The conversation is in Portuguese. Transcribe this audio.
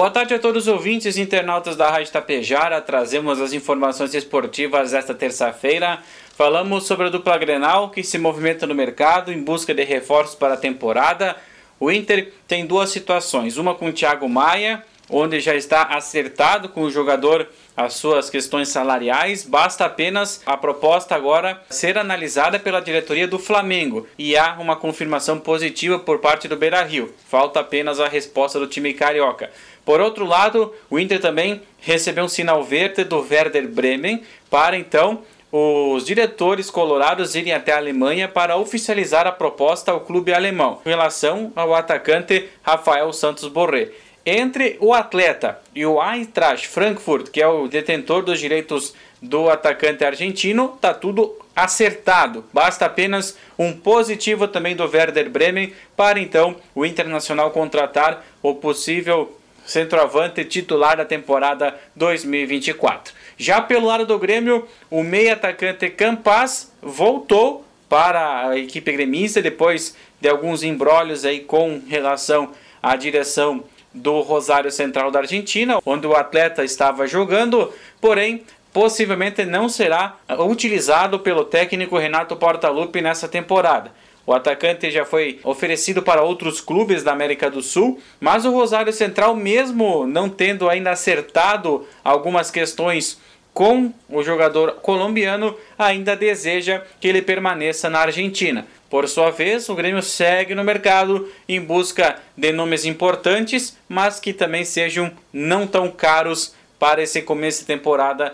Boa tarde a todos os ouvintes e internautas da Rádio Tapejara. Trazemos as informações esportivas desta terça-feira. Falamos sobre a dupla Grenal que se movimenta no mercado em busca de reforços para a temporada. O Inter tem duas situações, uma com o Thiago Maia, onde já está acertado com o jogador as suas questões salariais, basta apenas a proposta agora ser analisada pela diretoria do Flamengo e há uma confirmação positiva por parte do Beira-Rio. Falta apenas a resposta do time carioca. Por outro lado, o Inter também recebeu um sinal verde do Werder Bremen para então os diretores colorados irem até a Alemanha para oficializar a proposta ao clube alemão em relação ao atacante Rafael Santos Borré. Entre o atleta e o Eintracht Frankfurt, que é o detentor dos direitos do atacante argentino, tá tudo acertado. Basta apenas um positivo também do Werder Bremen para então o Internacional contratar o possível centroavante titular da temporada 2024. Já pelo lado do Grêmio, o meio atacante Campas voltou para a equipe gremista depois de alguns embrólios aí com relação à direção do Rosário Central da Argentina, onde o atleta estava jogando, porém possivelmente não será utilizado pelo técnico Renato Portaluppi nessa temporada. O atacante já foi oferecido para outros clubes da América do Sul, mas o Rosário Central, mesmo não tendo ainda acertado algumas questões com o jogador colombiano, ainda deseja que ele permaneça na Argentina. Por sua vez, o Grêmio segue no mercado em busca de nomes importantes, mas que também sejam não tão caros para esse começo de temporada